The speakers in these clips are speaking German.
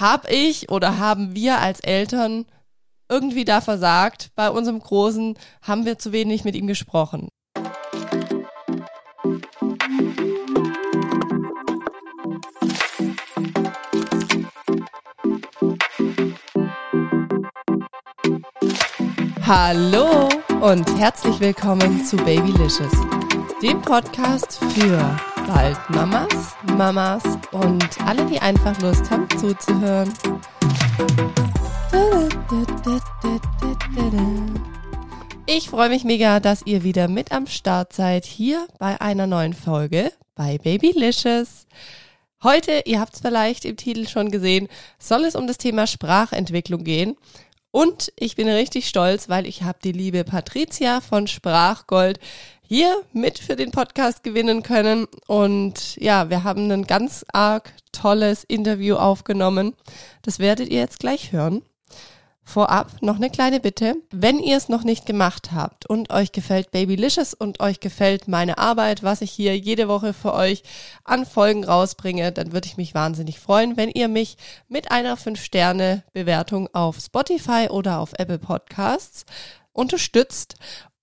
hab ich oder haben wir als Eltern irgendwie da versagt? Bei unserem Großen haben wir zu wenig mit ihm gesprochen. Hallo und herzlich willkommen zu Babylicious, dem Podcast für bald Mamas, Mamas und alle, die einfach Lust haben zuzuhören. Ich freue mich mega, dass ihr wieder mit am Start seid hier bei einer neuen Folge bei Babylicious. Heute, ihr habt es vielleicht im Titel schon gesehen, soll es um das Thema Sprachentwicklung gehen. Und ich bin richtig stolz, weil ich habe die liebe Patricia von Sprachgold hier mit für den Podcast gewinnen können. Und ja, wir haben ein ganz arg tolles Interview aufgenommen. Das werdet ihr jetzt gleich hören. Vorab noch eine kleine Bitte. Wenn ihr es noch nicht gemacht habt und euch gefällt Babylicious und euch gefällt meine Arbeit, was ich hier jede Woche für euch an Folgen rausbringe, dann würde ich mich wahnsinnig freuen, wenn ihr mich mit einer 5-Sterne-Bewertung auf Spotify oder auf Apple Podcasts unterstützt.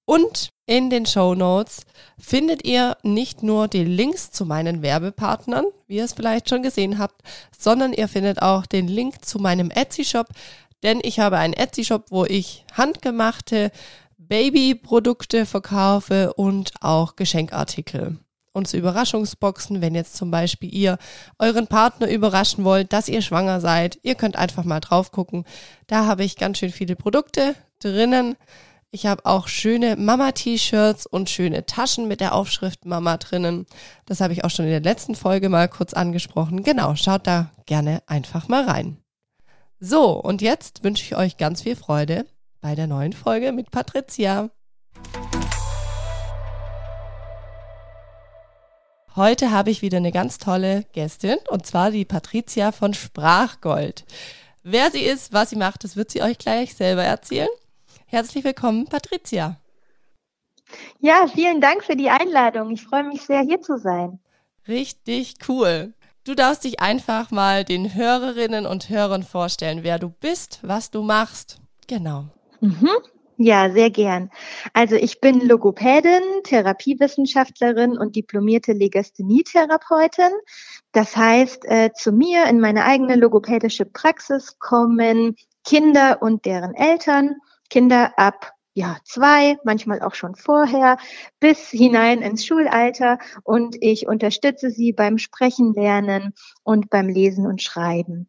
Und in den Show Notes findet ihr nicht nur die Links zu meinen Werbepartnern, wie ihr es vielleicht schon gesehen habt, sondern ihr findet auch den Link zu meinem Etsy-Shop, denn ich habe einen Etsy-Shop, wo ich handgemachte Babyprodukte verkaufe und auch Geschenkartikel. Und zu Überraschungsboxen, wenn jetzt zum Beispiel ihr euren Partner überraschen wollt, dass ihr schwanger seid, ihr könnt einfach mal drauf gucken. Da habe ich ganz schön viele Produkte drinnen. Ich habe auch schöne Mama-T-Shirts und schöne Taschen mit der Aufschrift Mama drinnen. Das habe ich auch schon in der letzten Folge mal kurz angesprochen. Genau, schaut da gerne einfach mal rein. So, und jetzt wünsche ich euch ganz viel Freude bei der neuen Folge mit Patricia. Heute habe ich wieder eine ganz tolle Gästin und zwar die Patricia von Sprachgold. Wer sie ist, was sie macht, das wird sie euch gleich selber erzählen. Herzlich willkommen, Patricia. Ja, vielen Dank für die Einladung. Ich freue mich sehr, hier zu sein. Richtig cool. Du darfst dich einfach mal den Hörerinnen und Hörern vorstellen, wer du bist, was du machst. Genau. Mhm. Ja, sehr gern. Also ich bin Logopädin, Therapiewissenschaftlerin und diplomierte Legasthenietherapeutin. Das heißt, äh, zu mir in meine eigene logopädische Praxis kommen Kinder und deren Eltern, Kinder ab ja, zwei, manchmal auch schon vorher, bis hinein ins Schulalter und ich unterstütze sie beim Sprechen lernen und beim Lesen und Schreiben.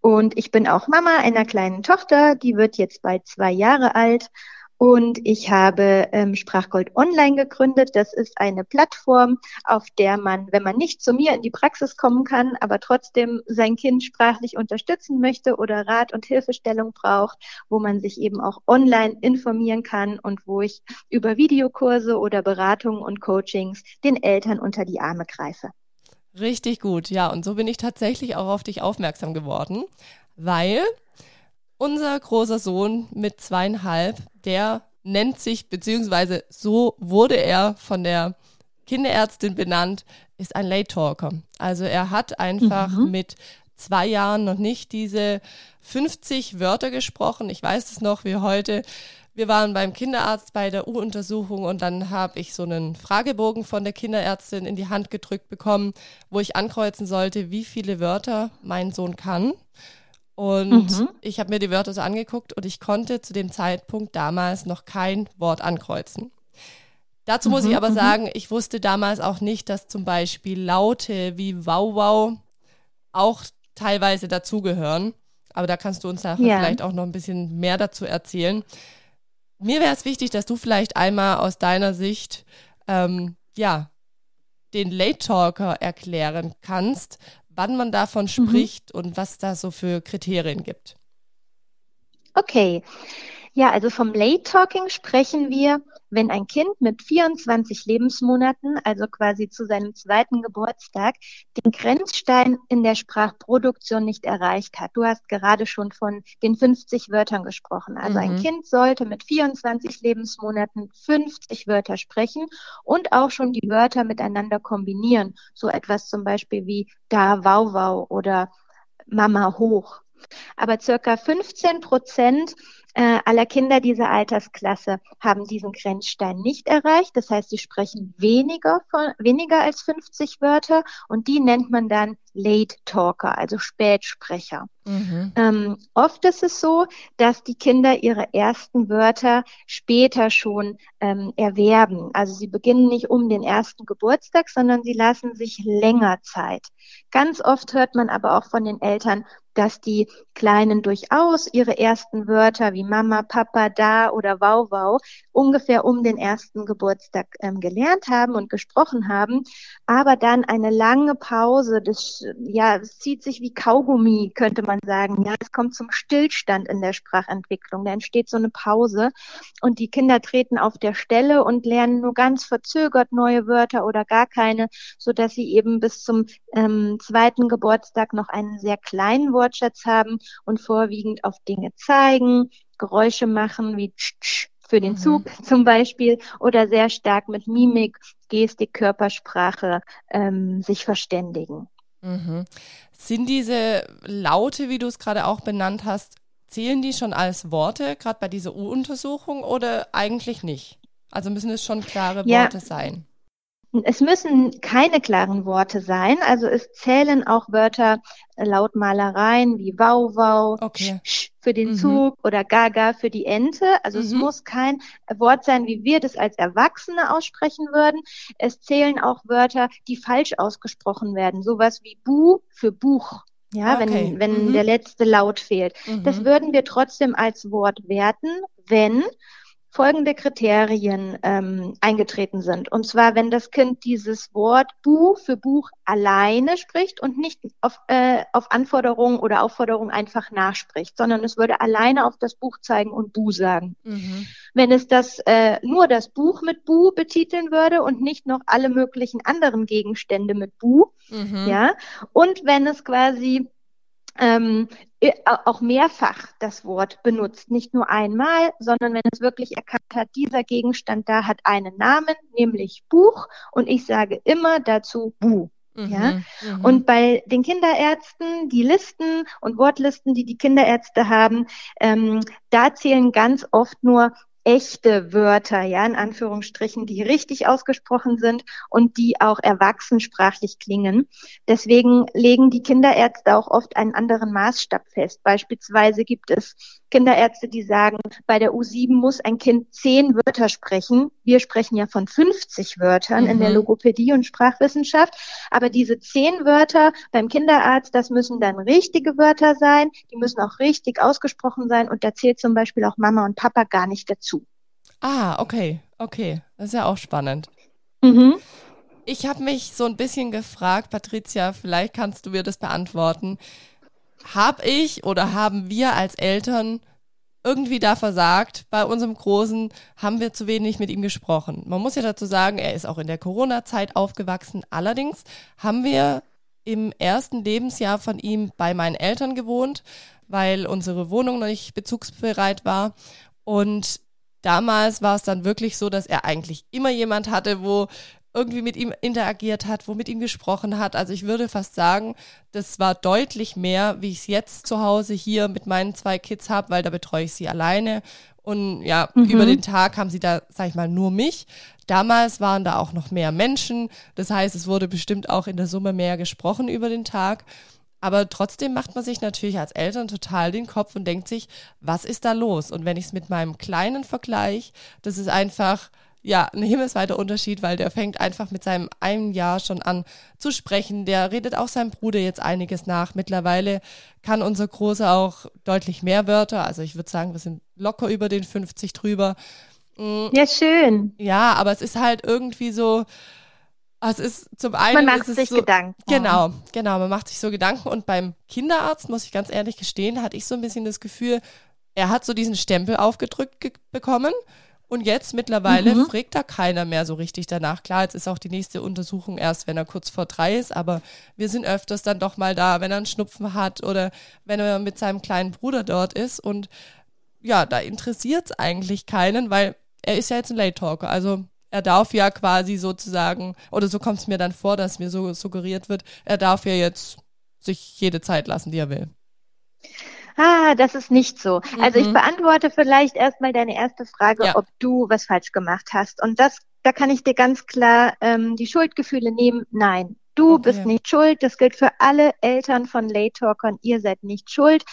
Und ich bin auch Mama einer kleinen Tochter, die wird jetzt bald zwei Jahre alt und ich habe ähm, Sprachgold Online gegründet. Das ist eine Plattform, auf der man, wenn man nicht zu mir in die Praxis kommen kann, aber trotzdem sein Kind sprachlich unterstützen möchte oder Rat und Hilfestellung braucht, wo man sich eben auch online informieren kann und wo ich über Videokurse oder Beratungen und Coachings den Eltern unter die Arme greife. Richtig gut, ja. Und so bin ich tatsächlich auch auf dich aufmerksam geworden, weil unser großer Sohn mit zweieinhalb, der nennt sich, beziehungsweise so wurde er von der Kinderärztin benannt, ist ein Late Talker. Also er hat einfach mhm. mit zwei Jahren noch nicht diese 50 Wörter gesprochen. Ich weiß es noch wie heute. Wir waren beim Kinderarzt bei der U-Untersuchung und dann habe ich so einen Fragebogen von der Kinderärztin in die Hand gedrückt bekommen, wo ich ankreuzen sollte, wie viele Wörter mein Sohn kann. Und mhm. ich habe mir die Wörter so angeguckt und ich konnte zu dem Zeitpunkt damals noch kein Wort ankreuzen. Dazu muss mhm, ich aber mhm. sagen, ich wusste damals auch nicht, dass zum Beispiel Laute wie Wow Wow auch teilweise dazugehören. Aber da kannst du uns nachher ja. vielleicht auch noch ein bisschen mehr dazu erzählen. Mir wäre es wichtig, dass du vielleicht einmal aus deiner Sicht ähm, ja den Late Talker erklären kannst, wann man davon mhm. spricht mhm. und was da so für Kriterien gibt. Okay. Ja, also vom Late Talking sprechen wir, wenn ein Kind mit 24 Lebensmonaten, also quasi zu seinem zweiten Geburtstag, den Grenzstein in der Sprachproduktion nicht erreicht hat. Du hast gerade schon von den 50 Wörtern gesprochen. Also mhm. ein Kind sollte mit 24 Lebensmonaten 50 Wörter sprechen und auch schon die Wörter miteinander kombinieren. So etwas zum Beispiel wie da, wow, wow oder Mama hoch. Aber circa 15 Prozent äh, aller Kinder dieser Altersklasse haben diesen Grenzstein nicht erreicht. Das heißt, sie sprechen weniger, von, weniger als 50 Wörter und die nennt man dann Late Talker, also Spätsprecher. Mhm. Ähm, oft ist es so, dass die Kinder ihre ersten Wörter später schon ähm, erwerben. Also sie beginnen nicht um den ersten Geburtstag, sondern sie lassen sich länger Zeit. Ganz oft hört man aber auch von den Eltern, dass die Kleinen durchaus ihre ersten Wörter wie Mama, Papa, da oder Wow, Wow ungefähr um den ersten Geburtstag ähm, gelernt haben und gesprochen haben, aber dann eine lange Pause, das, ja, zieht sich wie Kaugummi, könnte man sagen. Ja, es kommt zum Stillstand in der Sprachentwicklung. Da entsteht so eine Pause und die Kinder treten auf der Stelle und lernen nur ganz verzögert neue Wörter oder gar keine, so dass sie eben bis zum ähm, zweiten Geburtstag noch einen sehr kleinen Wortschatz haben und vorwiegend auf Dinge zeigen, Geräusche machen wie für den mhm. Zug zum Beispiel oder sehr stark mit Mimik, Gestik, Körpersprache ähm, sich verständigen. Mhm. Sind diese Laute, wie du es gerade auch benannt hast, zählen die schon als Worte, gerade bei dieser U-Untersuchung oder eigentlich nicht? Also müssen es schon klare ja, Worte sein? Es müssen keine klaren Worte sein, also es zählen auch Wörter äh, Lautmalereien wie Wow Wow okay. sch, für den mhm. Zug oder Gaga für die Ente. Also mhm. es muss kein Wort sein, wie wir das als Erwachsene aussprechen würden. Es zählen auch Wörter, die falsch ausgesprochen werden, sowas wie Bu für Buch. Ja, okay. wenn, wenn mhm. der letzte Laut fehlt. Das mhm. würden wir trotzdem als Wort werten, wenn folgende Kriterien ähm, eingetreten sind. Und zwar, wenn das Kind dieses Wort Buch für Buch alleine spricht und nicht auf, äh, auf Anforderungen oder Aufforderungen einfach nachspricht, sondern es würde alleine auf das Buch zeigen und Bu sagen. Mhm. Wenn es das äh, nur das Buch mit Bu betiteln würde und nicht noch alle möglichen anderen Gegenstände mit Bu, mhm. ja, und wenn es quasi ähm, auch mehrfach das Wort benutzt, nicht nur einmal, sondern wenn es wirklich erkannt hat, dieser Gegenstand da hat einen Namen, nämlich Buch, und ich sage immer dazu Bu. Mhm, ja? Mhm. Und bei den Kinderärzten, die Listen und Wortlisten, die die Kinderärzte haben, ähm, da zählen ganz oft nur echte Wörter, ja, in Anführungsstrichen, die richtig ausgesprochen sind und die auch erwachsensprachlich klingen. Deswegen legen die Kinderärzte auch oft einen anderen Maßstab fest. Beispielsweise gibt es Kinderärzte, die sagen, bei der U7 muss ein Kind zehn Wörter sprechen. Wir sprechen ja von 50 Wörtern mhm. in der mhm. Logopädie und Sprachwissenschaft. Aber diese zehn Wörter beim Kinderarzt, das müssen dann richtige Wörter sein. Die müssen auch richtig ausgesprochen sein. Und da zählt zum Beispiel auch Mama und Papa gar nicht dazu. Ah, okay, okay. Das ist ja auch spannend. Mhm. Ich habe mich so ein bisschen gefragt, Patricia, vielleicht kannst du mir das beantworten. Hab ich oder haben wir als Eltern irgendwie da versagt? Bei unserem Großen haben wir zu wenig mit ihm gesprochen. Man muss ja dazu sagen, er ist auch in der Corona-Zeit aufgewachsen. Allerdings haben wir im ersten Lebensjahr von ihm bei meinen Eltern gewohnt, weil unsere Wohnung noch nicht bezugsbereit war. Und damals war es dann wirklich so, dass er eigentlich immer jemand hatte, wo irgendwie mit ihm interagiert hat, wo mit ihm gesprochen hat. Also ich würde fast sagen, das war deutlich mehr, wie ich es jetzt zu Hause hier mit meinen zwei Kids habe, weil da betreue ich sie alleine. Und ja, mhm. über den Tag haben sie da, sag ich mal, nur mich. Damals waren da auch noch mehr Menschen. Das heißt, es wurde bestimmt auch in der Summe mehr gesprochen über den Tag. Aber trotzdem macht man sich natürlich als Eltern total den Kopf und denkt sich, was ist da los? Und wenn ich es mit meinem Kleinen vergleiche, das ist einfach, ja, ein himmelsweiter Unterschied, weil der fängt einfach mit seinem einem Jahr schon an zu sprechen. Der redet auch seinem Bruder jetzt einiges nach. Mittlerweile kann unser Großer auch deutlich mehr Wörter. Also ich würde sagen, wir sind locker über den 50 drüber. Mm. Ja, schön. Ja, aber es ist halt irgendwie so, also es ist zum einen. Man macht sich so, Gedanken. Genau, genau. Man macht sich so Gedanken. Und beim Kinderarzt, muss ich ganz ehrlich gestehen, hatte ich so ein bisschen das Gefühl, er hat so diesen Stempel aufgedrückt bekommen. Und jetzt mittlerweile mhm. fragt da keiner mehr so richtig danach. Klar, jetzt ist auch die nächste Untersuchung erst, wenn er kurz vor drei ist, aber wir sind öfters dann doch mal da, wenn er einen Schnupfen hat oder wenn er mit seinem kleinen Bruder dort ist. Und ja, da interessiert es eigentlich keinen, weil er ist ja jetzt ein Late Talker. Also er darf ja quasi sozusagen, oder so kommt es mir dann vor, dass mir so suggeriert wird, er darf ja jetzt sich jede Zeit lassen, die er will. Ah, das ist nicht so. Mhm. Also ich mhm. beantworte vielleicht erstmal deine erste Frage, ja. ob du was falsch gemacht hast. Und das, da kann ich dir ganz klar ähm, die Schuldgefühle nehmen. Nein, du okay. bist nicht schuld. Das gilt für alle Eltern von Late Talkern. Ihr seid nicht schuld.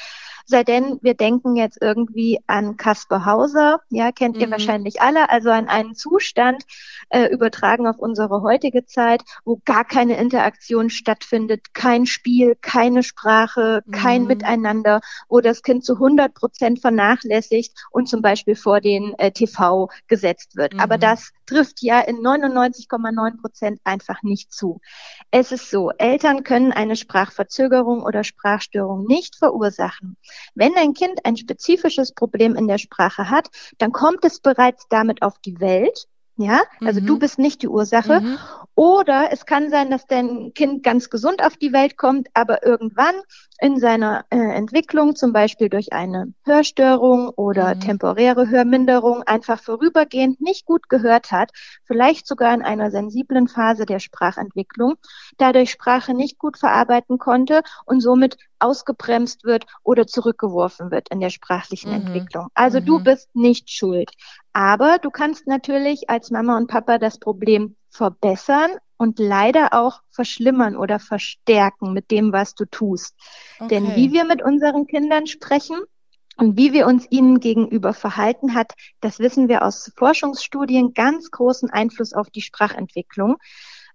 Sei denn, wir denken jetzt irgendwie an Kasper Hauser, ja, kennt ihr mhm. wahrscheinlich alle, also an einen Zustand äh, übertragen auf unsere heutige Zeit, wo gar keine Interaktion stattfindet, kein Spiel, keine Sprache, kein mhm. Miteinander, wo das Kind zu 100 Prozent vernachlässigt und zum Beispiel vor den äh, TV gesetzt wird. Mhm. Aber das trifft ja in 99,9 Prozent einfach nicht zu. Es ist so, Eltern können eine Sprachverzögerung oder Sprachstörung nicht verursachen. Wenn ein Kind ein spezifisches Problem in der Sprache hat, dann kommt es bereits damit auf die Welt ja, also mhm. du bist nicht die Ursache. Mhm. Oder es kann sein, dass dein Kind ganz gesund auf die Welt kommt, aber irgendwann in seiner äh, Entwicklung, zum Beispiel durch eine Hörstörung oder mhm. temporäre Hörminderung, einfach vorübergehend nicht gut gehört hat, vielleicht sogar in einer sensiblen Phase der Sprachentwicklung, dadurch Sprache nicht gut verarbeiten konnte und somit ausgebremst wird oder zurückgeworfen wird in der sprachlichen mhm. Entwicklung. Also du mhm. bist nicht schuld. Aber du kannst natürlich als Mama und Papa das Problem verbessern und leider auch verschlimmern oder verstärken mit dem, was du tust. Okay. Denn wie wir mit unseren Kindern sprechen, und wie wir uns ihnen gegenüber verhalten hat, das wissen wir aus Forschungsstudien ganz großen Einfluss auf die Sprachentwicklung.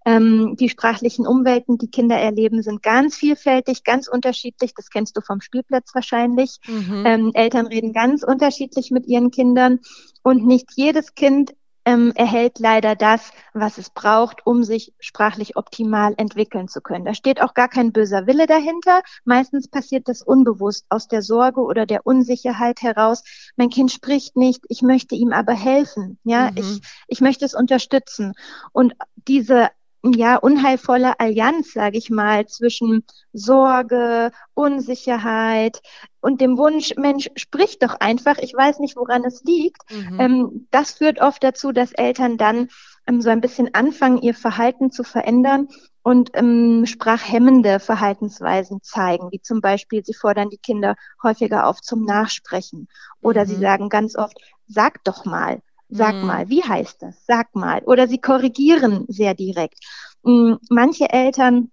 Ähm, die sprachlichen Umwelten, die Kinder erleben, sind ganz vielfältig, ganz unterschiedlich. Das kennst du vom Spielplatz wahrscheinlich. Mhm. Ähm, Eltern reden ganz unterschiedlich mit ihren Kindern und nicht jedes Kind ähm, erhält leider das, was es braucht, um sich sprachlich optimal entwickeln zu können. Da steht auch gar kein böser Wille dahinter. Meistens passiert das unbewusst aus der Sorge oder der Unsicherheit heraus. Mein Kind spricht nicht, ich möchte ihm aber helfen. Ja, mhm. ich, ich möchte es unterstützen. Und diese ja, unheilvolle Allianz, sage ich mal, zwischen Sorge, Unsicherheit und dem Wunsch, Mensch, sprich doch einfach, ich weiß nicht, woran es liegt. Mhm. Ähm, das führt oft dazu, dass Eltern dann ähm, so ein bisschen anfangen, ihr Verhalten zu verändern und ähm, sprachhemmende Verhaltensweisen zeigen, wie zum Beispiel, sie fordern die Kinder häufiger auf zum Nachsprechen oder mhm. sie sagen ganz oft, sag doch mal Sag mhm. mal, wie heißt das? Sag mal. Oder sie korrigieren sehr direkt. Mm, manche Eltern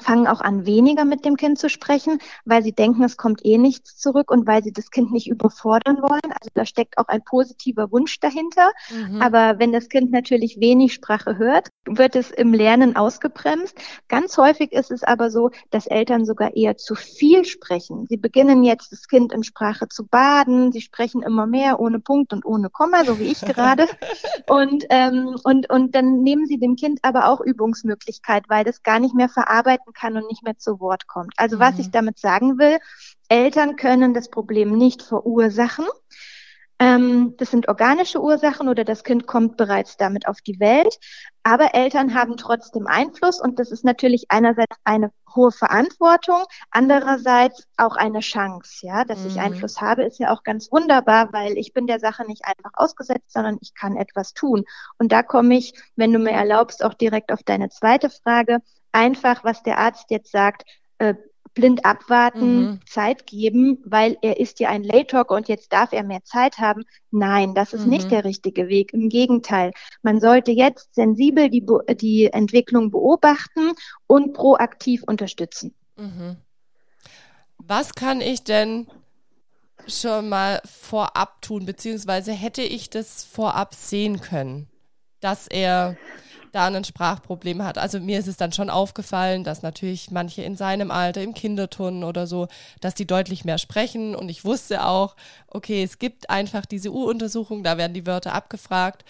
fangen auch an, weniger mit dem Kind zu sprechen, weil sie denken, es kommt eh nichts zurück und weil sie das Kind nicht überfordern wollen. Also da steckt auch ein positiver Wunsch dahinter. Mhm. Aber wenn das Kind natürlich wenig Sprache hört, wird es im Lernen ausgebremst. Ganz häufig ist es aber so, dass Eltern sogar eher zu viel sprechen. Sie beginnen jetzt das Kind in Sprache zu baden. Sie sprechen immer mehr ohne Punkt und ohne Komma, so wie ich gerade. Und, ähm, und, und dann nehmen sie dem Kind aber auch Übungsmöglichkeit, weil das gar nicht mehr verarbeiten arbeiten kann und nicht mehr zu Wort kommt. Also mhm. was ich damit sagen will, Eltern können das Problem nicht verursachen. Ähm, das sind organische Ursachen oder das Kind kommt bereits damit auf die Welt. Aber Eltern haben trotzdem Einfluss und das ist natürlich einerseits eine hohe Verantwortung, andererseits auch eine Chance. Ja, dass mhm. ich Einfluss habe, ist ja auch ganz wunderbar, weil ich bin der Sache nicht einfach ausgesetzt, sondern ich kann etwas tun. Und da komme ich, wenn du mir erlaubst, auch direkt auf deine zweite Frage einfach, was der Arzt jetzt sagt, äh, blind abwarten, mhm. Zeit geben, weil er ist ja ein Late Talker und jetzt darf er mehr Zeit haben. Nein, das ist mhm. nicht der richtige Weg. Im Gegenteil, man sollte jetzt sensibel die, die Entwicklung beobachten und proaktiv unterstützen. Mhm. Was kann ich denn schon mal vorab tun, beziehungsweise hätte ich das vorab sehen können, dass er da ein Sprachproblem hat. Also mir ist es dann schon aufgefallen, dass natürlich manche in seinem Alter, im Kinderturnen oder so, dass die deutlich mehr sprechen. Und ich wusste auch, okay, es gibt einfach diese U-Untersuchung, da werden die Wörter abgefragt.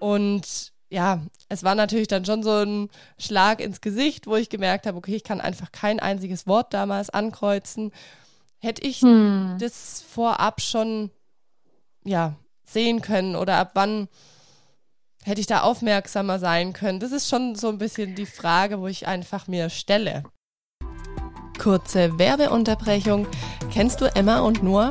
Und ja, es war natürlich dann schon so ein Schlag ins Gesicht, wo ich gemerkt habe, okay, ich kann einfach kein einziges Wort damals ankreuzen. Hätte ich hm. das vorab schon ja sehen können oder ab wann hätte ich da aufmerksamer sein können? Das ist schon so ein bisschen die Frage, wo ich einfach mir stelle. Kurze Werbeunterbrechung. Kennst du Emma und Noah?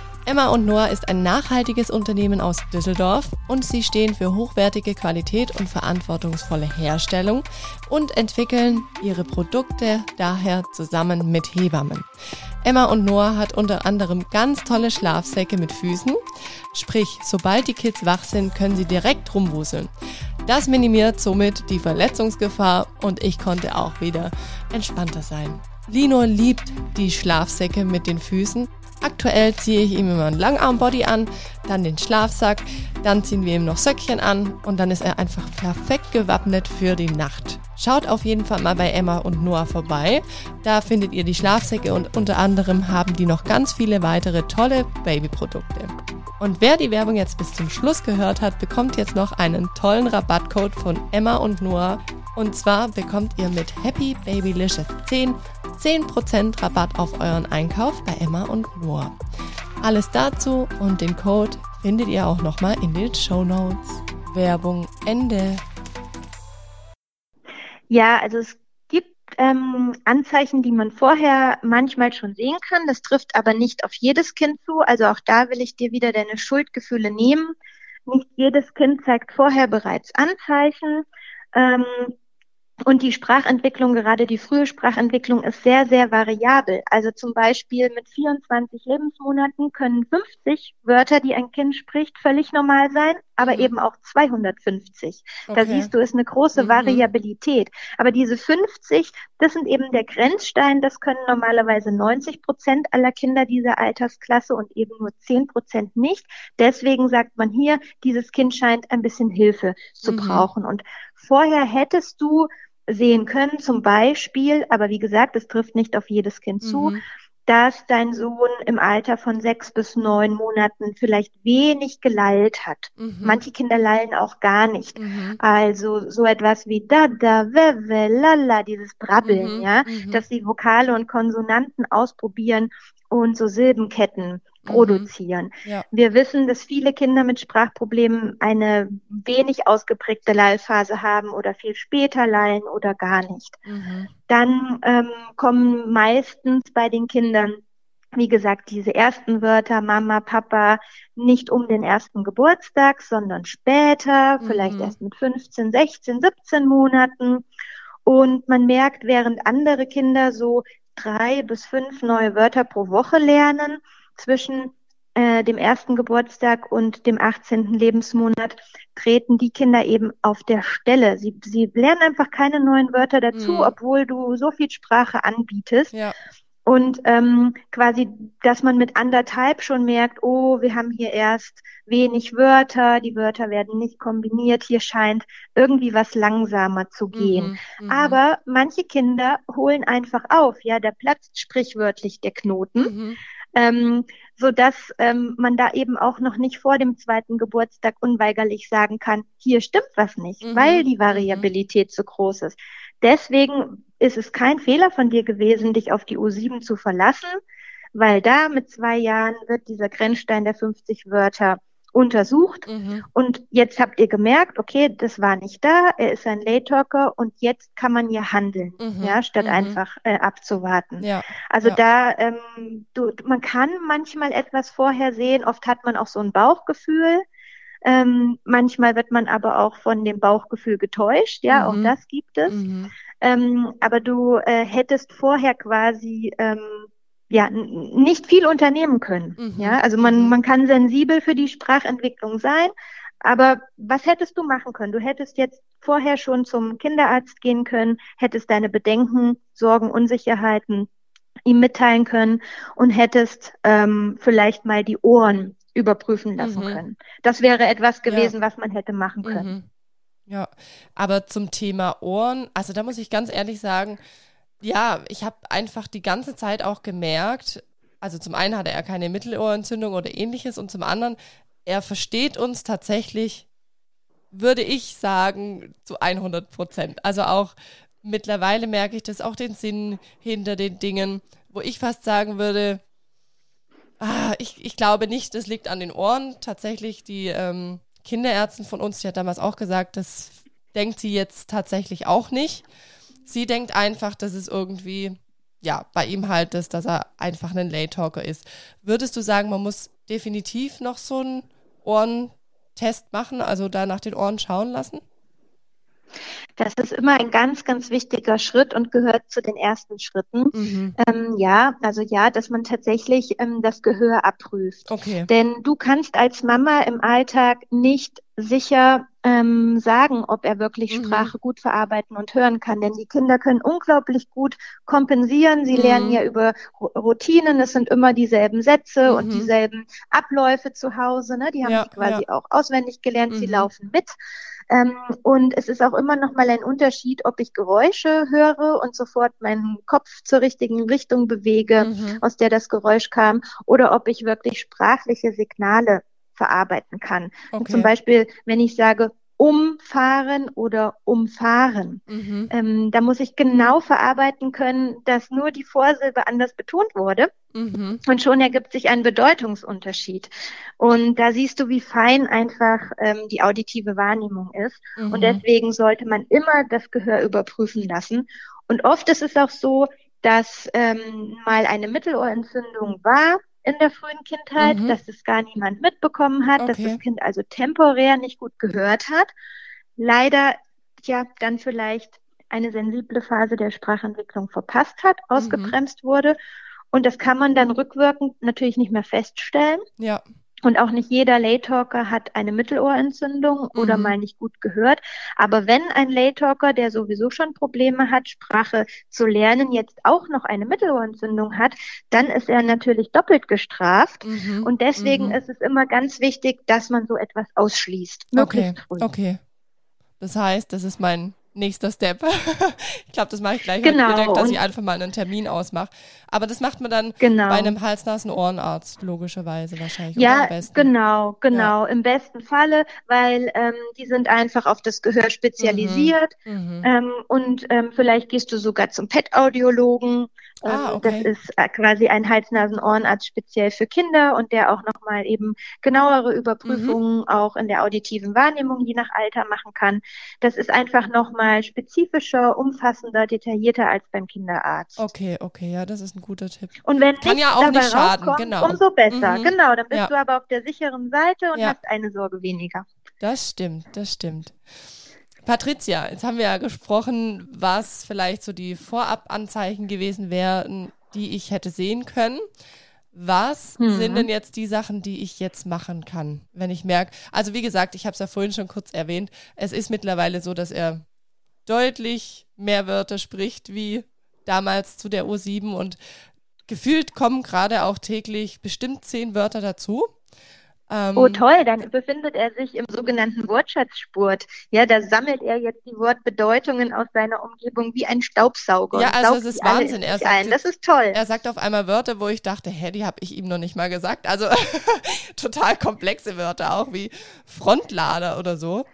Emma und Noah ist ein nachhaltiges Unternehmen aus Düsseldorf und sie stehen für hochwertige Qualität und verantwortungsvolle Herstellung und entwickeln ihre Produkte daher zusammen mit Hebammen. Emma und Noah hat unter anderem ganz tolle Schlafsäcke mit Füßen, sprich, sobald die Kids wach sind, können sie direkt rumwuseln. Das minimiert somit die Verletzungsgefahr und ich konnte auch wieder entspannter sein. Lino liebt die Schlafsäcke mit den Füßen Aktuell ziehe ich ihm immer einen Langarmbody an, dann den Schlafsack, dann ziehen wir ihm noch Söckchen an und dann ist er einfach perfekt gewappnet für die Nacht. Schaut auf jeden Fall mal bei Emma und Noah vorbei. Da findet ihr die Schlafsäcke und unter anderem haben die noch ganz viele weitere tolle Babyprodukte. Und wer die Werbung jetzt bis zum Schluss gehört hat, bekommt jetzt noch einen tollen Rabattcode von Emma und Noah. Und zwar bekommt ihr mit Happy Babylicious 10 10% Rabatt auf euren Einkauf bei Emma und Noah. Alles dazu und den Code findet ihr auch nochmal in den Show Notes. Werbung Ende. Ja, also es gibt ähm, Anzeichen, die man vorher manchmal schon sehen kann. Das trifft aber nicht auf jedes Kind zu. Also auch da will ich dir wieder deine Schuldgefühle nehmen. Nicht jedes Kind zeigt vorher bereits Anzeichen. Ähm, und die Sprachentwicklung, gerade die frühe Sprachentwicklung, ist sehr, sehr variabel. Also zum Beispiel mit 24 Lebensmonaten können 50 Wörter, die ein Kind spricht, völlig normal sein, aber mhm. eben auch 250. Okay. Da siehst du, ist eine große mhm. Variabilität. Aber diese 50, das sind eben der Grenzstein, das können normalerweise 90 Prozent aller Kinder dieser Altersklasse und eben nur 10 Prozent nicht. Deswegen sagt man hier, dieses Kind scheint ein bisschen Hilfe zu mhm. brauchen. Und vorher hättest du sehen können, zum Beispiel, aber wie gesagt, es trifft nicht auf jedes Kind zu, mhm. dass dein Sohn im Alter von sechs bis neun Monaten vielleicht wenig gelallt hat. Mhm. Manche Kinder lallen auch gar nicht. Mhm. Also so etwas wie da, da, we, we, lala, dieses Brabbeln, mhm. ja, mhm. dass sie Vokale und Konsonanten ausprobieren und so Silbenketten. Produzieren. Ja. Wir wissen, dass viele Kinder mit Sprachproblemen eine wenig ausgeprägte Lallphase haben oder viel später lallen oder gar nicht. Mhm. Dann ähm, kommen meistens bei den Kindern wie gesagt, diese ersten Wörter Mama, Papa nicht um den ersten Geburtstag, sondern später, mhm. vielleicht erst mit 15, 16, 17 Monaten. Und man merkt, während andere Kinder so drei bis fünf neue Wörter pro Woche lernen, zwischen äh, dem ersten Geburtstag und dem 18. Lebensmonat treten die Kinder eben auf der Stelle. Sie, sie lernen einfach keine neuen Wörter dazu, mhm. obwohl du so viel Sprache anbietest. Ja. Und ähm, quasi, dass man mit anderthalb schon merkt, oh, wir haben hier erst wenig Wörter, die Wörter werden nicht kombiniert, hier scheint irgendwie was langsamer zu gehen. Mhm, mhm. Aber manche Kinder holen einfach auf, ja, da platzt sprichwörtlich der Knoten. Mhm ähm, so dass ähm, man da eben auch noch nicht vor dem zweiten Geburtstag unweigerlich sagen kann, hier stimmt was nicht, mhm. weil die. Variabilität mhm. so groß ist. Deswegen ist es kein Fehler von dir gewesen, dich auf die U7 zu verlassen, weil da mit zwei Jahren wird dieser Grenzstein der 50 Wörter untersucht mhm. und jetzt habt ihr gemerkt, okay, das war nicht da, er ist ein Late Talker und jetzt kann man hier handeln, mhm. ja, statt mhm. einfach äh, abzuwarten. Ja. Also ja. da, ähm, du, man kann manchmal etwas vorher sehen, oft hat man auch so ein Bauchgefühl, ähm, manchmal wird man aber auch von dem Bauchgefühl getäuscht, ja, auch mhm. das gibt es. Mhm. Ähm, aber du äh, hättest vorher quasi ähm, ja, nicht viel unternehmen können. Mhm. Ja, also man, mhm. man kann sensibel für die Sprachentwicklung sein, aber was hättest du machen können? Du hättest jetzt vorher schon zum Kinderarzt gehen können, hättest deine Bedenken, Sorgen, Unsicherheiten ihm mitteilen können und hättest ähm, vielleicht mal die Ohren überprüfen lassen mhm. können. Das wäre etwas gewesen, ja. was man hätte machen können. Mhm. Ja, aber zum Thema Ohren, also da muss ich ganz ehrlich sagen, ja, ich habe einfach die ganze Zeit auch gemerkt, also zum einen hatte er keine Mittelohrentzündung oder ähnliches und zum anderen er versteht uns tatsächlich, würde ich sagen, zu 100 Prozent. Also auch mittlerweile merke ich das auch den Sinn hinter den Dingen, wo ich fast sagen würde, ah, ich, ich glaube nicht, das liegt an den Ohren. Tatsächlich, die ähm, Kinderärztin von uns, die hat damals auch gesagt, das denkt sie jetzt tatsächlich auch nicht. Sie denkt einfach, dass es irgendwie, ja, bei ihm halt ist, dass er einfach ein Late Talker ist. Würdest du sagen, man muss definitiv noch so einen Ohrentest machen, also da nach den Ohren schauen lassen? Das ist immer ein ganz, ganz wichtiger Schritt und gehört zu den ersten Schritten. Mhm. Ähm, ja, also ja, dass man tatsächlich ähm, das Gehör abprüft. Okay. Denn du kannst als Mama im Alltag nicht sicher ähm, sagen, ob er wirklich mhm. Sprache gut verarbeiten und hören kann. Denn die Kinder können unglaublich gut kompensieren. Sie mhm. lernen ja über Routinen. Es sind immer dieselben Sätze mhm. und dieselben Abläufe zu Hause. Ne? Die haben ja, quasi ja. auch auswendig gelernt. Sie mhm. laufen mit. Ähm, und es ist auch immer noch mal ein Unterschied, ob ich Geräusche höre und sofort meinen Kopf zur richtigen Richtung bewege, mhm. aus der das Geräusch kam, oder ob ich wirklich sprachliche Signale verarbeiten kann. Okay. Zum Beispiel, wenn ich sage, umfahren oder umfahren. Mhm. Ähm, da muss ich genau verarbeiten können, dass nur die Vorsilbe anders betont wurde. Mhm. Und schon ergibt sich ein Bedeutungsunterschied. Und da siehst du, wie fein einfach ähm, die auditive Wahrnehmung ist. Mhm. Und deswegen sollte man immer das Gehör überprüfen lassen. Und oft ist es auch so, dass ähm, mal eine Mittelohrentzündung war in der frühen Kindheit, mhm. dass es gar niemand mitbekommen hat, okay. dass das Kind also temporär nicht gut gehört hat. Leider ja dann vielleicht eine sensible Phase der Sprachentwicklung verpasst hat, mhm. ausgebremst mhm. wurde. Und das kann man dann rückwirkend natürlich nicht mehr feststellen. Ja. Und auch nicht jeder Laytalker hat eine Mittelohrentzündung oder mhm. mal nicht gut gehört. Aber wenn ein Laytalker, der sowieso schon Probleme hat, Sprache zu lernen, jetzt auch noch eine Mittelohrentzündung hat, dann ist er natürlich doppelt gestraft. Mhm. Und deswegen mhm. ist es immer ganz wichtig, dass man so etwas ausschließt. Okay. Früh. Okay. Das heißt, das ist mein nächster Step. ich glaube, das mache ich gleich genau. direkt, dass ich einfach mal einen Termin ausmache. Aber das macht man dann genau. bei einem Hals-Nasen-Ohrenarzt, logischerweise wahrscheinlich. Ja, genau, genau. Ja. Im besten Falle, weil ähm, die sind einfach auf das Gehör spezialisiert. Mhm. Mhm. Ähm, und ähm, vielleicht gehst du sogar zum Pet-Audiologen. Ah, ähm, okay. Das ist äh, quasi ein Hals-Nasen-Ohrenarzt speziell für Kinder und der auch nochmal eben genauere Überprüfungen mhm. auch in der auditiven Wahrnehmung je nach Alter machen kann. Das ist einfach nochmal spezifischer, umfassender, detaillierter als beim Kinderarzt. Okay, okay, ja, das ist ein guter Tipp. Und wenn kann ja auch nicht schaden, genau. Umso besser, mhm. genau. Dann bist ja. du aber auf der sicheren Seite und ja. hast eine Sorge weniger. Das stimmt, das stimmt. Patricia, jetzt haben wir ja gesprochen, was vielleicht so die Vorabanzeichen gewesen wären, die ich hätte sehen können. Was mhm. sind denn jetzt die Sachen, die ich jetzt machen kann, wenn ich merke, also wie gesagt, ich habe es ja vorhin schon kurz erwähnt, es ist mittlerweile so, dass er deutlich mehr Wörter spricht wie damals zu der U7 und gefühlt kommen gerade auch täglich bestimmt zehn Wörter dazu. Ähm, oh toll, dann befindet er sich im sogenannten Wortschatzspurt. Ja, da sammelt er jetzt die Wortbedeutungen aus seiner Umgebung wie ein Staubsauger. Ja, also es ist Wahnsinn. Er sagt, das ist toll. Er sagt auf einmal Wörter, wo ich dachte, hä, die habe ich ihm noch nicht mal gesagt. Also total komplexe Wörter auch wie Frontlader oder so.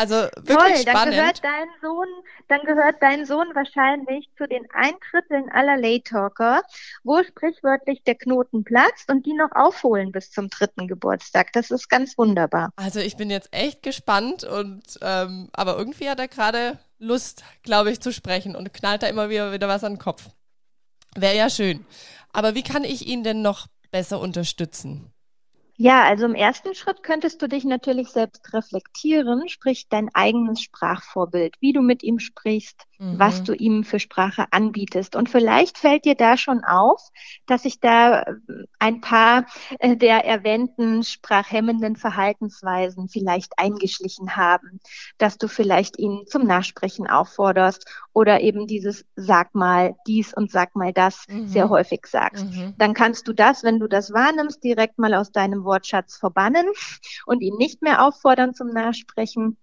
Also wirklich Toll, dann spannend. gehört dein Sohn, dann gehört dein Sohn wahrscheinlich zu den ein Dritteln aller Lay-Talker, wo sprichwörtlich der Knoten platzt und die noch aufholen bis zum dritten Geburtstag. Das ist ganz wunderbar. Also ich bin jetzt echt gespannt und ähm, aber irgendwie hat er gerade Lust, glaube ich, zu sprechen und knallt da immer wieder, wieder was an den Kopf. Wäre ja schön. Aber wie kann ich ihn denn noch besser unterstützen? Ja, also im ersten Schritt könntest du dich natürlich selbst reflektieren, sprich dein eigenes Sprachvorbild, wie du mit ihm sprichst, mhm. was du ihm für Sprache anbietest. Und vielleicht fällt dir da schon auf, dass sich da äh, ein paar äh, der erwähnten sprachhemmenden Verhaltensweisen vielleicht eingeschlichen haben, dass du vielleicht ihn zum Nachsprechen aufforderst oder eben dieses sag mal dies und sag mal das mhm. sehr häufig sagst. Mhm. Dann kannst du das, wenn du das wahrnimmst, direkt mal aus deinem Wortschatz verbannen und ihn nicht mehr auffordern zum Nachsprechen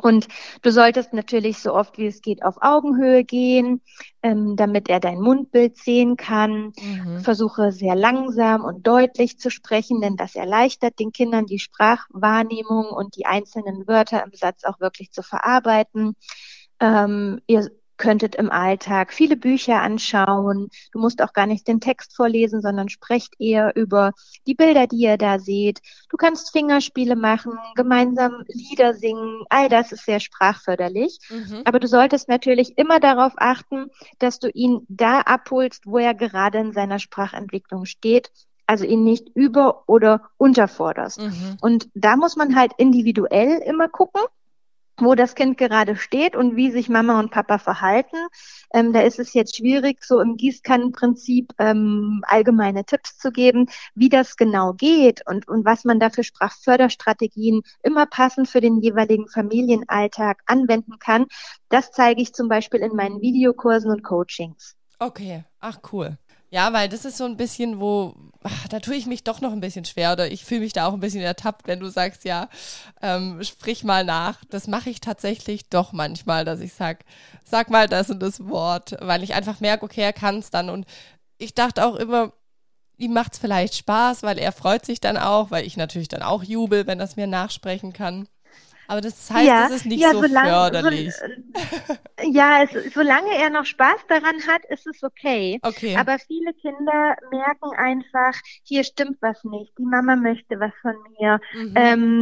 Und du solltest natürlich so oft wie es geht auf Augenhöhe gehen, ähm, damit er dein Mundbild sehen kann. Mhm. Versuche sehr langsam und deutlich zu sprechen, denn das erleichtert den Kindern die Sprachwahrnehmung und die einzelnen Wörter im Satz auch wirklich zu verarbeiten. Ähm, ihr könntet im Alltag viele Bücher anschauen. Du musst auch gar nicht den Text vorlesen, sondern sprecht eher über die Bilder, die ihr da seht. Du kannst Fingerspiele machen, gemeinsam Lieder singen. All das ist sehr sprachförderlich. Mhm. Aber du solltest natürlich immer darauf achten, dass du ihn da abholst, wo er gerade in seiner Sprachentwicklung steht also ihn nicht über- oder unterforderst. Mhm. Und da muss man halt individuell immer gucken wo das Kind gerade steht und wie sich Mama und Papa verhalten. Ähm, da ist es jetzt schwierig, so im Gießkannenprinzip ähm, allgemeine Tipps zu geben, wie das genau geht und, und was man da für Sprachförderstrategien immer passend für den jeweiligen Familienalltag anwenden kann. Das zeige ich zum Beispiel in meinen Videokursen und Coachings. Okay, ach cool. Ja, weil das ist so ein bisschen, wo, ach, da tue ich mich doch noch ein bisschen schwer oder ich fühle mich da auch ein bisschen ertappt, wenn du sagst, ja, ähm, sprich mal nach. Das mache ich tatsächlich doch manchmal, dass ich sag, sag mal das und das Wort, weil ich einfach merke, okay, er kann es dann. Und ich dachte auch immer, ihm macht es vielleicht Spaß, weil er freut sich dann auch, weil ich natürlich dann auch jubel, wenn das mir nachsprechen kann. Aber das heißt, ja, es ist nicht ja, so solange, förderlich. So, ja, es, solange er noch Spaß daran hat, ist es okay. okay. Aber viele Kinder merken einfach, hier stimmt was nicht. Die Mama möchte was von mir. Mhm. Ähm,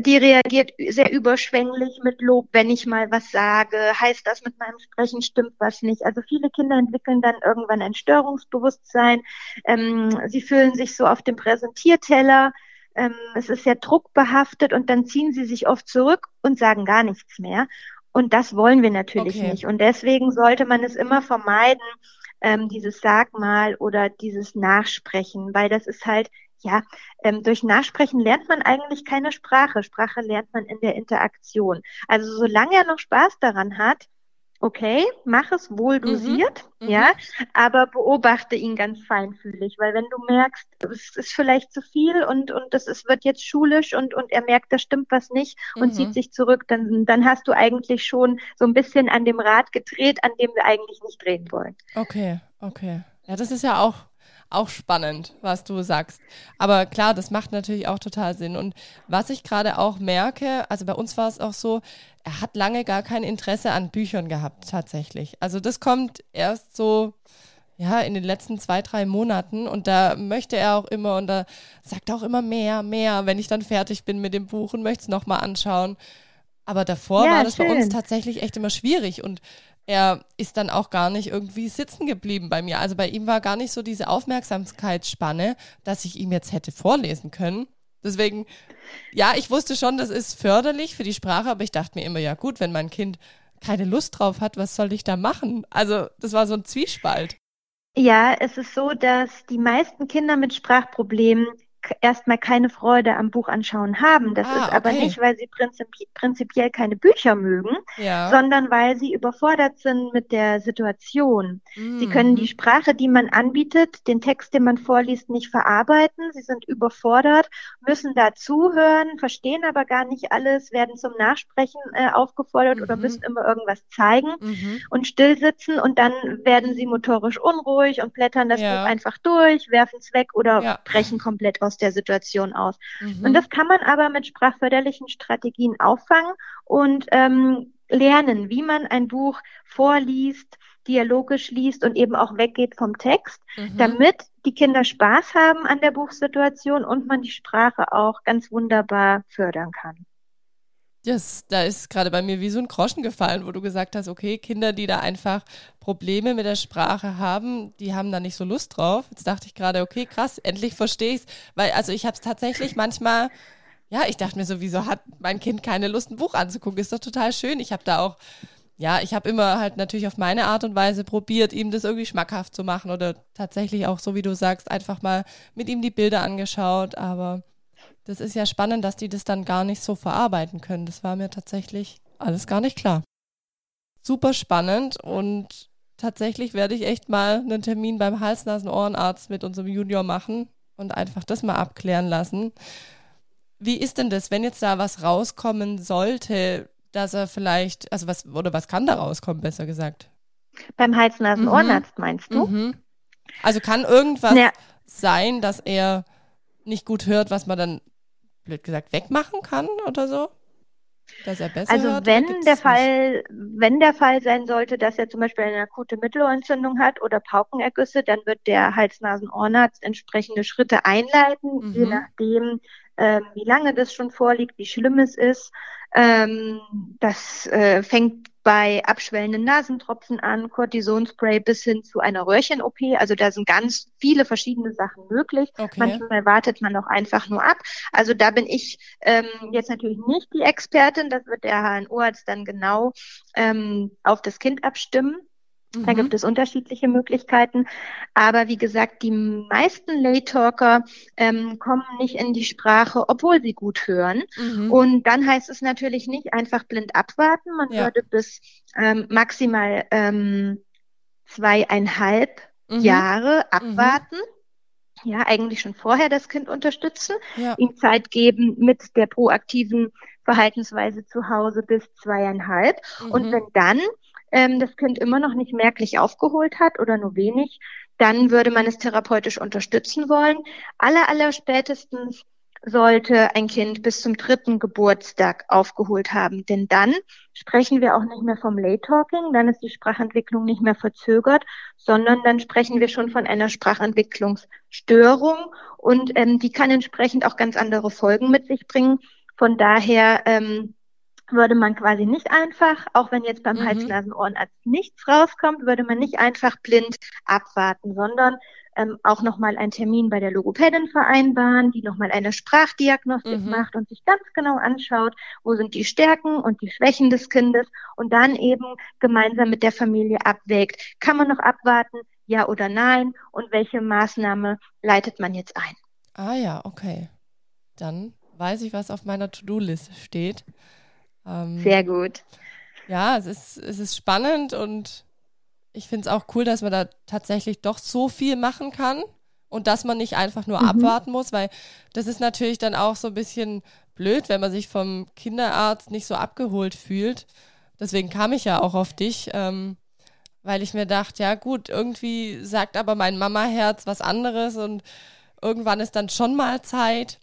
die reagiert sehr überschwänglich mit Lob, wenn ich mal was sage. Heißt das, mit meinem Sprechen stimmt was nicht? Also viele Kinder entwickeln dann irgendwann ein Störungsbewusstsein. Ähm, sie fühlen sich so auf dem Präsentierteller ähm, es ist sehr druckbehaftet und dann ziehen sie sich oft zurück und sagen gar nichts mehr. Und das wollen wir natürlich okay. nicht. Und deswegen sollte man es immer vermeiden, ähm, dieses Sag mal oder dieses Nachsprechen, weil das ist halt, ja, ähm, durch Nachsprechen lernt man eigentlich keine Sprache. Sprache lernt man in der Interaktion. Also solange er noch Spaß daran hat, okay, mach es wohl mhm. dosiert, mhm. ja, aber beobachte ihn ganz feinfühlig, weil wenn du merkst, es ist vielleicht zu viel und, und das ist, wird jetzt schulisch und, und er merkt, da stimmt was nicht und mhm. zieht sich zurück, dann, dann hast du eigentlich schon so ein bisschen an dem Rad gedreht, an dem wir eigentlich nicht drehen wollen. Okay, okay. Ja, das ist ja auch auch spannend, was du sagst. Aber klar, das macht natürlich auch total Sinn. Und was ich gerade auch merke, also bei uns war es auch so, er hat lange gar kein Interesse an Büchern gehabt, tatsächlich. Also das kommt erst so, ja, in den letzten zwei, drei Monaten und da möchte er auch immer und da sagt er auch immer mehr, mehr, wenn ich dann fertig bin mit dem Buch und möchte es nochmal anschauen. Aber davor ja, war das schön. bei uns tatsächlich echt immer schwierig und er ist dann auch gar nicht irgendwie sitzen geblieben bei mir. Also bei ihm war gar nicht so diese Aufmerksamkeitsspanne, dass ich ihm jetzt hätte vorlesen können. Deswegen, ja, ich wusste schon, das ist förderlich für die Sprache, aber ich dachte mir immer, ja gut, wenn mein Kind keine Lust drauf hat, was soll ich da machen? Also das war so ein Zwiespalt. Ja, es ist so, dass die meisten Kinder mit Sprachproblemen erstmal keine Freude am Buchanschauen haben. Das ah, ist aber okay. nicht, weil sie prinzipi prinzipiell keine Bücher mögen, ja. sondern weil sie überfordert sind mit der Situation. Mhm. Sie können die Sprache, die man anbietet, den Text, den man vorliest, nicht verarbeiten. Sie sind überfordert, müssen da zuhören, verstehen aber gar nicht alles, werden zum Nachsprechen äh, aufgefordert mhm. oder müssen immer irgendwas zeigen mhm. und stillsitzen und dann werden sie motorisch unruhig und blättern das ja. Buch einfach durch, werfen es weg oder ja. brechen komplett aus aus der Situation aus. Mhm. Und das kann man aber mit sprachförderlichen Strategien auffangen und ähm, lernen, wie man ein Buch vorliest, dialogisch liest und eben auch weggeht vom Text, mhm. damit die Kinder Spaß haben an der Buchsituation und man die Sprache auch ganz wunderbar fördern kann. Yes, da ist gerade bei mir wie so ein Groschen gefallen, wo du gesagt hast, okay, Kinder, die da einfach Probleme mit der Sprache haben, die haben da nicht so Lust drauf. Jetzt dachte ich gerade, okay, krass, endlich verstehe ich's, weil also ich habe es tatsächlich manchmal ja, ich dachte mir so, wieso hat mein Kind keine Lust, ein Buch anzugucken? Ist doch total schön. Ich habe da auch, ja, ich habe immer halt natürlich auf meine Art und Weise probiert, ihm das irgendwie schmackhaft zu machen oder tatsächlich auch, so wie du sagst, einfach mal mit ihm die Bilder angeschaut. Aber das ist ja spannend, dass die das dann gar nicht so verarbeiten können. Das war mir tatsächlich alles gar nicht klar. Super spannend und tatsächlich werde ich echt mal einen Termin beim Hals-Nasen-Ohrenarzt mit unserem Junior machen und einfach das mal abklären lassen. Wie ist denn das, wenn jetzt da was rauskommen sollte, dass er vielleicht, also was, oder was kann da rauskommen, besser gesagt? Beim Hals-Nasen-Ohrenarzt mhm. meinst du? Mhm. Also kann irgendwas ja. sein, dass er nicht gut hört, was man dann, blöd gesagt, wegmachen kann oder so? Dass er besser also hört, wenn der Fall, wenn der Fall sein sollte, dass er zum Beispiel eine akute Mittelohrentzündung hat oder Paukenergüsse, dann wird der Hals-Nasen-Ohrenarzt entsprechende Schritte einleiten, mhm. je nachdem, ähm, wie lange das schon vorliegt, wie schlimm es ist. Ähm, das äh, fängt bei abschwellenden Nasentropfen an, Cortisonspray bis hin zu einer Röhrchen-OP. Also da sind ganz viele verschiedene Sachen möglich. Okay. Manchmal wartet man auch einfach nur ab. Also da bin ich ähm, jetzt natürlich nicht die Expertin. Das wird der HNO-Arzt dann genau ähm, auf das Kind abstimmen. Da mhm. gibt es unterschiedliche Möglichkeiten. Aber wie gesagt, die meisten Lay-Talker ähm, kommen nicht in die Sprache, obwohl sie gut hören. Mhm. Und dann heißt es natürlich nicht einfach blind abwarten. Man ja. würde bis ähm, maximal ähm, zweieinhalb mhm. Jahre mhm. abwarten. Ja, eigentlich schon vorher das Kind unterstützen, ja. ihm Zeit geben mit der proaktiven Verhaltensweise zu Hause bis zweieinhalb. Und mhm. wenn dann ähm, das Kind immer noch nicht merklich aufgeholt hat oder nur wenig, dann würde man es therapeutisch unterstützen wollen. Aller, aller spätestens sollte ein Kind bis zum dritten Geburtstag aufgeholt haben. Denn dann sprechen wir auch nicht mehr vom Late Talking, dann ist die Sprachentwicklung nicht mehr verzögert, sondern dann sprechen wir schon von einer Sprachentwicklungsstörung und ähm, die kann entsprechend auch ganz andere Folgen mit sich bringen. Von daher ähm, würde man quasi nicht einfach, auch wenn jetzt beim mhm. Hals-Nasen-Ohrenarzt nichts rauskommt, würde man nicht einfach blind abwarten, sondern ähm, auch nochmal einen Termin bei der Logopädin vereinbaren, die nochmal eine Sprachdiagnostik mhm. macht und sich ganz genau anschaut, wo sind die Stärken und die Schwächen des Kindes und dann eben gemeinsam mit der Familie abwägt, kann man noch abwarten, ja oder nein und welche Maßnahme leitet man jetzt ein. Ah ja, okay. Dann weiß ich, was auf meiner To-Do-Liste steht. Ähm, Sehr gut. Ja, es ist, es ist spannend und ich finde es auch cool, dass man da tatsächlich doch so viel machen kann und dass man nicht einfach nur mhm. abwarten muss, weil das ist natürlich dann auch so ein bisschen blöd, wenn man sich vom Kinderarzt nicht so abgeholt fühlt. Deswegen kam ich ja auch auf dich, ähm, weil ich mir dachte, ja gut, irgendwie sagt aber mein Mama-Herz was anderes und irgendwann ist dann schon mal Zeit.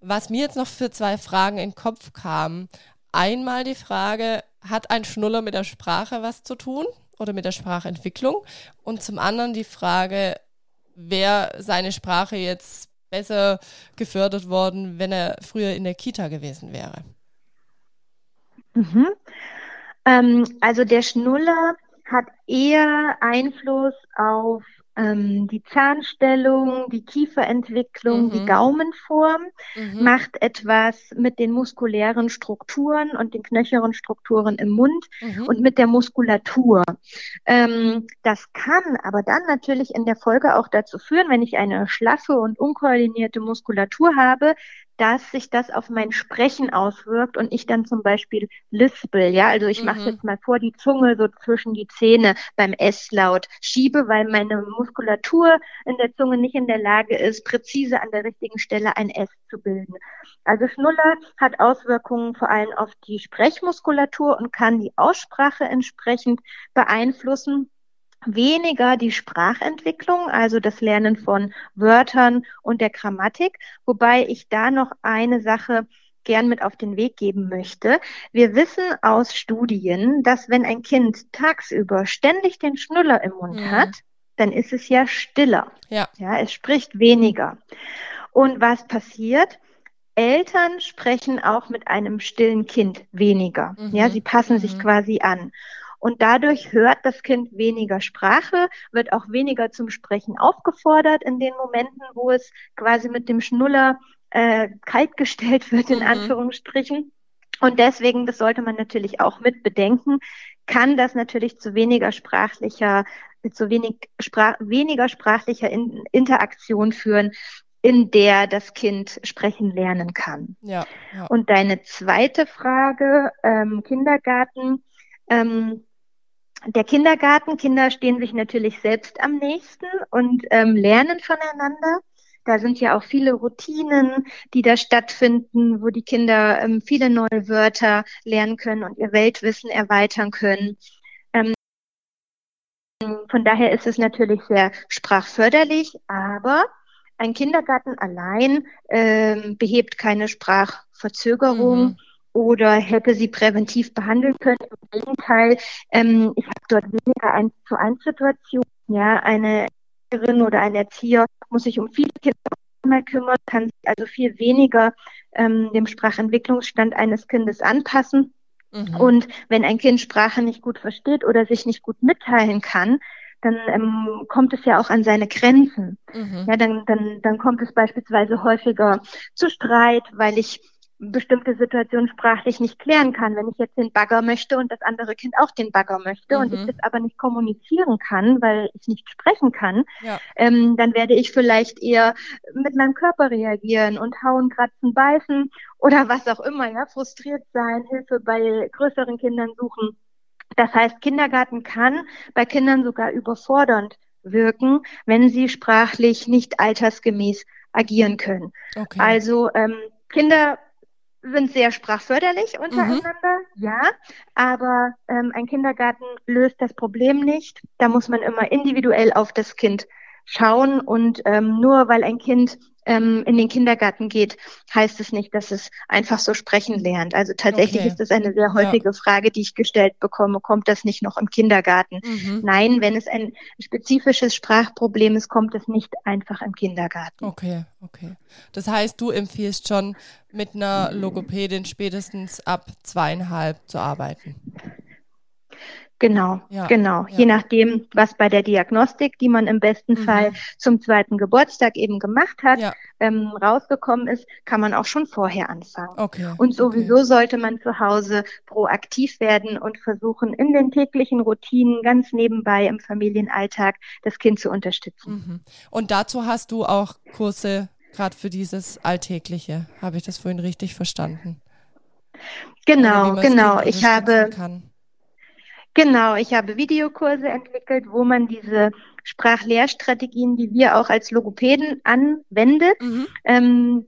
Was mir jetzt noch für zwei Fragen in den Kopf kam, einmal die Frage, hat ein Schnuller mit der Sprache was zu tun oder mit der Sprachentwicklung? Und zum anderen die Frage, wäre seine Sprache jetzt besser gefördert worden, wenn er früher in der Kita gewesen wäre? Mhm. Ähm, also der Schnuller hat eher Einfluss auf ähm, die Zahnstellung, die Kieferentwicklung, mhm. die Gaumenform, mhm. macht etwas mit den muskulären Strukturen und den knöcheren Strukturen im Mund mhm. und mit der Muskulatur. Ähm, das kann aber dann natürlich in der Folge auch dazu führen, wenn ich eine schlaffe und unkoordinierte Muskulatur habe, dass sich das auf mein Sprechen auswirkt und ich dann zum Beispiel lispel, ja, also ich mhm. mache jetzt mal vor die Zunge so zwischen die Zähne beim S-Laut schiebe, weil meine Muskulatur in der Zunge nicht in der Lage ist, präzise an der richtigen Stelle ein S zu bilden. Also Schnuller hat Auswirkungen vor allem auf die Sprechmuskulatur und kann die Aussprache entsprechend beeinflussen weniger die Sprachentwicklung, also das Lernen von Wörtern und der Grammatik, wobei ich da noch eine Sache gern mit auf den Weg geben möchte. Wir wissen aus Studien, dass wenn ein Kind tagsüber ständig den Schnuller im Mund mhm. hat, dann ist es ja stiller. Ja. ja, es spricht weniger. Und was passiert? Eltern sprechen auch mit einem stillen Kind weniger. Mhm. Ja, sie passen mhm. sich quasi an. Und dadurch hört das Kind weniger Sprache, wird auch weniger zum Sprechen aufgefordert in den Momenten, wo es quasi mit dem Schnuller äh, kaltgestellt wird, in mhm. Anführungsstrichen. Und deswegen, das sollte man natürlich auch mit bedenken, kann das natürlich zu weniger sprachlicher, zu wenig Sprach, weniger sprachlicher in, Interaktion führen, in der das Kind sprechen lernen kann. Ja, ja. Und deine zweite Frage, ähm, Kindergarten, ähm, der Kindergarten, Kinder stehen sich natürlich selbst am nächsten und ähm, lernen voneinander. Da sind ja auch viele Routinen, die da stattfinden, wo die Kinder ähm, viele neue Wörter lernen können und ihr Weltwissen erweitern können. Ähm, von daher ist es natürlich sehr sprachförderlich, aber ein Kindergarten allein ähm, behebt keine Sprachverzögerung. Mhm oder hätte sie präventiv behandeln können. Im Gegenteil, ähm, ich habe dort weniger eins zu eins Situationen. Ja, eine Erzieherin oder ein Erzieher muss sich um viele Kinder mal kümmern, kann sich also viel weniger ähm, dem Sprachentwicklungsstand eines Kindes anpassen. Mhm. Und wenn ein Kind Sprache nicht gut versteht oder sich nicht gut mitteilen kann, dann ähm, kommt es ja auch an seine Grenzen. Mhm. Ja, dann, dann, dann kommt es beispielsweise häufiger zu Streit, weil ich bestimmte Situationen sprachlich nicht klären kann. Wenn ich jetzt den Bagger möchte und das andere Kind auch den Bagger möchte mhm. und ich mhm. das aber nicht kommunizieren kann, weil ich nicht sprechen kann, ja. ähm, dann werde ich vielleicht eher mit meinem Körper reagieren und hauen, kratzen, beißen oder was auch immer, ja, frustriert sein, Hilfe bei größeren Kindern suchen. Das heißt, Kindergarten kann bei Kindern sogar überfordernd wirken, wenn sie sprachlich nicht altersgemäß agieren können. Okay. Also ähm, Kinder sind sehr sprachförderlich untereinander, mhm. ja, aber ähm, ein Kindergarten löst das Problem nicht. Da muss man immer individuell auf das Kind schauen und ähm, nur weil ein Kind ähm, in den Kindergarten geht, heißt es nicht, dass es einfach so sprechen lernt. Also tatsächlich okay. ist das eine sehr häufige ja. Frage, die ich gestellt bekomme. Kommt das nicht noch im Kindergarten? Mhm. Nein, wenn es ein spezifisches Sprachproblem ist, kommt es nicht einfach im Kindergarten. Okay, okay. Das heißt, du empfiehlst schon, mit einer Logopädin spätestens ab zweieinhalb zu arbeiten. Genau, ja, genau. Ja. Je nachdem, was bei der Diagnostik, die man im besten mhm. Fall zum zweiten Geburtstag eben gemacht hat, ja. ähm, rausgekommen ist, kann man auch schon vorher anfangen. Okay, und sowieso okay. sollte man zu Hause proaktiv werden und versuchen, in den täglichen Routinen ganz nebenbei im Familienalltag das Kind zu unterstützen. Mhm. Und dazu hast du auch Kurse gerade für dieses Alltägliche. Habe ich das vorhin richtig verstanden? Genau, genau. Ich habe. Kann. Genau, ich habe Videokurse entwickelt, wo man diese Sprachlehrstrategien, die wir auch als Logopäden anwendet, mhm. ähm,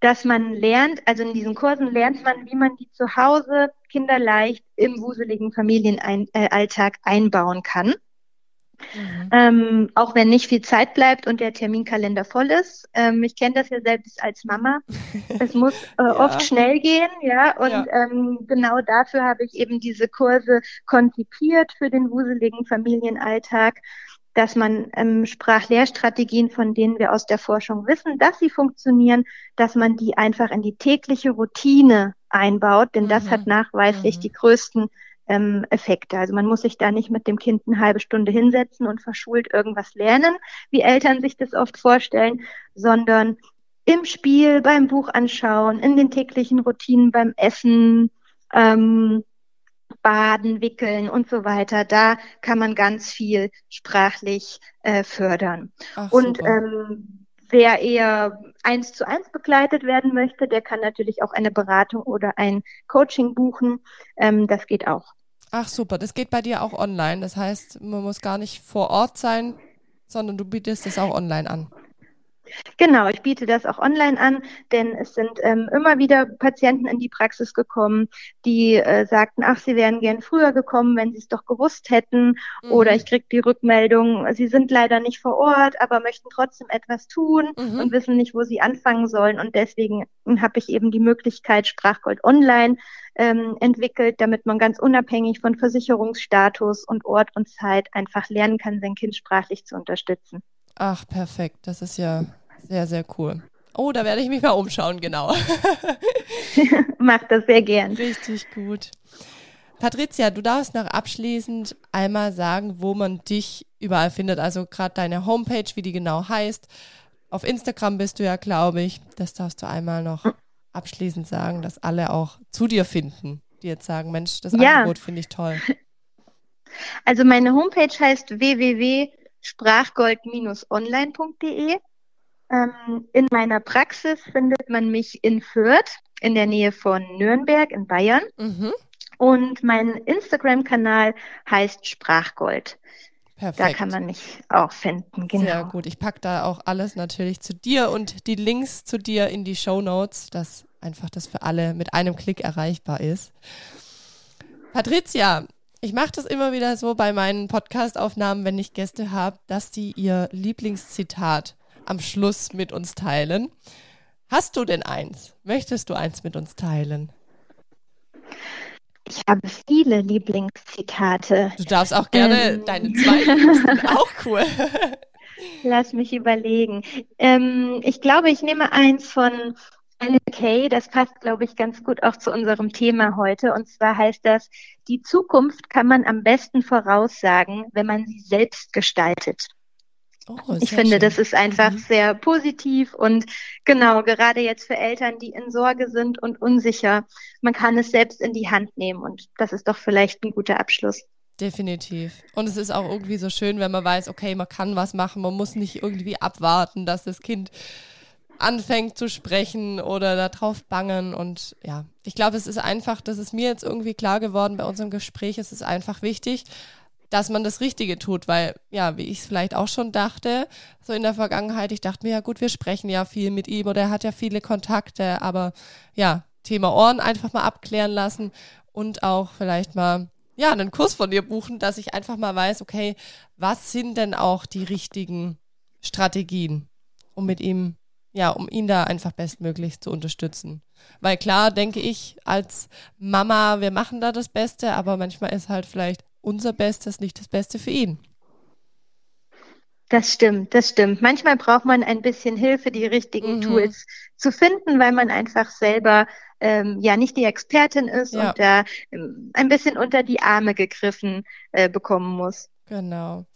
dass man lernt, also in diesen Kursen lernt man, wie man die zu Hause kinderleicht im wuseligen Familienalltag einbauen kann. Mhm. Ähm, auch wenn nicht viel Zeit bleibt und der Terminkalender voll ist. Ähm, ich kenne das ja selbst als Mama. es muss äh, ja. oft schnell gehen, ja. Und ja. Ähm, genau dafür habe ich eben diese Kurse konzipiert für den wuseligen Familienalltag dass man ähm, Sprachlehrstrategien, von denen wir aus der Forschung wissen, dass sie funktionieren, dass man die einfach in die tägliche Routine einbaut, denn mhm. das hat nachweislich mhm. die größten ähm, Effekte. Also man muss sich da nicht mit dem Kind eine halbe Stunde hinsetzen und verschult irgendwas lernen, wie Eltern sich das oft vorstellen, sondern im Spiel, beim Buch anschauen, in den täglichen Routinen, beim Essen, ähm, Baden, Wickeln und so weiter. Da kann man ganz viel sprachlich äh, fördern. Ach, und ähm, wer eher eins zu eins begleitet werden möchte, der kann natürlich auch eine Beratung oder ein Coaching buchen. Ähm, das geht auch. Ach super, das geht bei dir auch online. Das heißt, man muss gar nicht vor Ort sein, sondern du bietest es auch online an. Genau, ich biete das auch online an, denn es sind ähm, immer wieder Patienten in die Praxis gekommen, die äh, sagten, ach, sie wären gern früher gekommen, wenn sie es doch gewusst hätten. Mhm. Oder ich kriege die Rückmeldung, sie sind leider nicht vor Ort, aber möchten trotzdem etwas tun mhm. und wissen nicht, wo sie anfangen sollen. Und deswegen habe ich eben die Möglichkeit, Sprachgold online ähm, entwickelt, damit man ganz unabhängig von Versicherungsstatus und Ort und Zeit einfach lernen kann, sein Kind sprachlich zu unterstützen. Ach, perfekt. Das ist ja sehr, sehr cool. Oh, da werde ich mich mal umschauen, genau. Mach das sehr gern. Richtig gut. Patricia, du darfst noch abschließend einmal sagen, wo man dich überall findet. Also gerade deine Homepage, wie die genau heißt. Auf Instagram bist du ja, glaube ich. Das darfst du einmal noch abschließend sagen, dass alle auch zu dir finden, die jetzt sagen, Mensch, das ja. Angebot finde ich toll. Also meine Homepage heißt www.sprachgold-online.de. Ähm, in meiner Praxis findet man mich in Fürth, in der Nähe von Nürnberg in Bayern. Mhm. Und mein Instagram-Kanal heißt Sprachgold. Perfekt. Da kann man mich auch finden. Genau. Sehr gut. Ich packe da auch alles natürlich zu dir und die Links zu dir in die Show Notes, dass einfach das für alle mit einem Klick erreichbar ist. Patricia, ich mache das immer wieder so bei meinen Podcast-Aufnahmen, wenn ich Gäste habe, dass die ihr Lieblingszitat am Schluss mit uns teilen. Hast du denn eins? Möchtest du eins mit uns teilen? Ich habe viele Lieblingszitate. Du darfst auch gerne ähm. deine zwei liebsten, auch cool. Lass mich überlegen. Ähm, ich glaube, ich nehme eins von Kay, das passt, glaube ich, ganz gut auch zu unserem Thema heute. Und zwar heißt das, die Zukunft kann man am besten voraussagen, wenn man sie selbst gestaltet. Oh, ich finde, schön. das ist einfach mhm. sehr positiv und genau, gerade jetzt für Eltern, die in Sorge sind und unsicher, man kann es selbst in die Hand nehmen und das ist doch vielleicht ein guter Abschluss. Definitiv. Und es ist auch irgendwie so schön, wenn man weiß, okay, man kann was machen, man muss nicht irgendwie abwarten, dass das Kind anfängt zu sprechen oder darauf bangen. Und ja, ich glaube, es ist einfach, das ist mir jetzt irgendwie klar geworden bei unserem Gespräch, es ist einfach wichtig, dass man das Richtige tut, weil, ja, wie ich es vielleicht auch schon dachte, so in der Vergangenheit, ich dachte mir, ja gut, wir sprechen ja viel mit ihm oder er hat ja viele Kontakte, aber ja, Thema Ohren einfach mal abklären lassen und auch vielleicht mal, ja, einen Kurs von dir buchen, dass ich einfach mal weiß, okay, was sind denn auch die richtigen Strategien, um mit ihm, ja, um ihn da einfach bestmöglich zu unterstützen. Weil klar, denke ich, als Mama, wir machen da das Beste, aber manchmal ist halt vielleicht unser Bestes nicht das Beste für ihn. Das stimmt, das stimmt. Manchmal braucht man ein bisschen Hilfe, die richtigen mhm. Tools zu finden, weil man einfach selber ähm, ja nicht die Expertin ist ja. und da ähm, ein bisschen unter die Arme gegriffen äh, bekommen muss. Genau.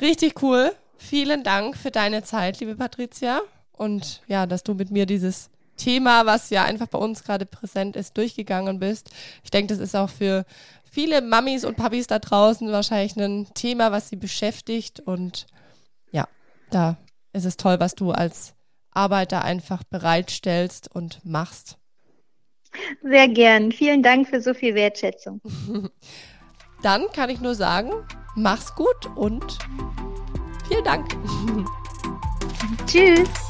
Richtig cool. Vielen Dank für deine Zeit, liebe Patricia. Und ja, dass du mit mir dieses Thema, was ja einfach bei uns gerade präsent ist, durchgegangen bist. Ich denke, das ist auch für viele Mamis und Papis da draußen wahrscheinlich ein Thema, was sie beschäftigt. Und ja, da ist es toll, was du als Arbeiter einfach bereitstellst und machst. Sehr gern. Vielen Dank für so viel Wertschätzung. Dann kann ich nur sagen, mach's gut und vielen Dank. Tschüss.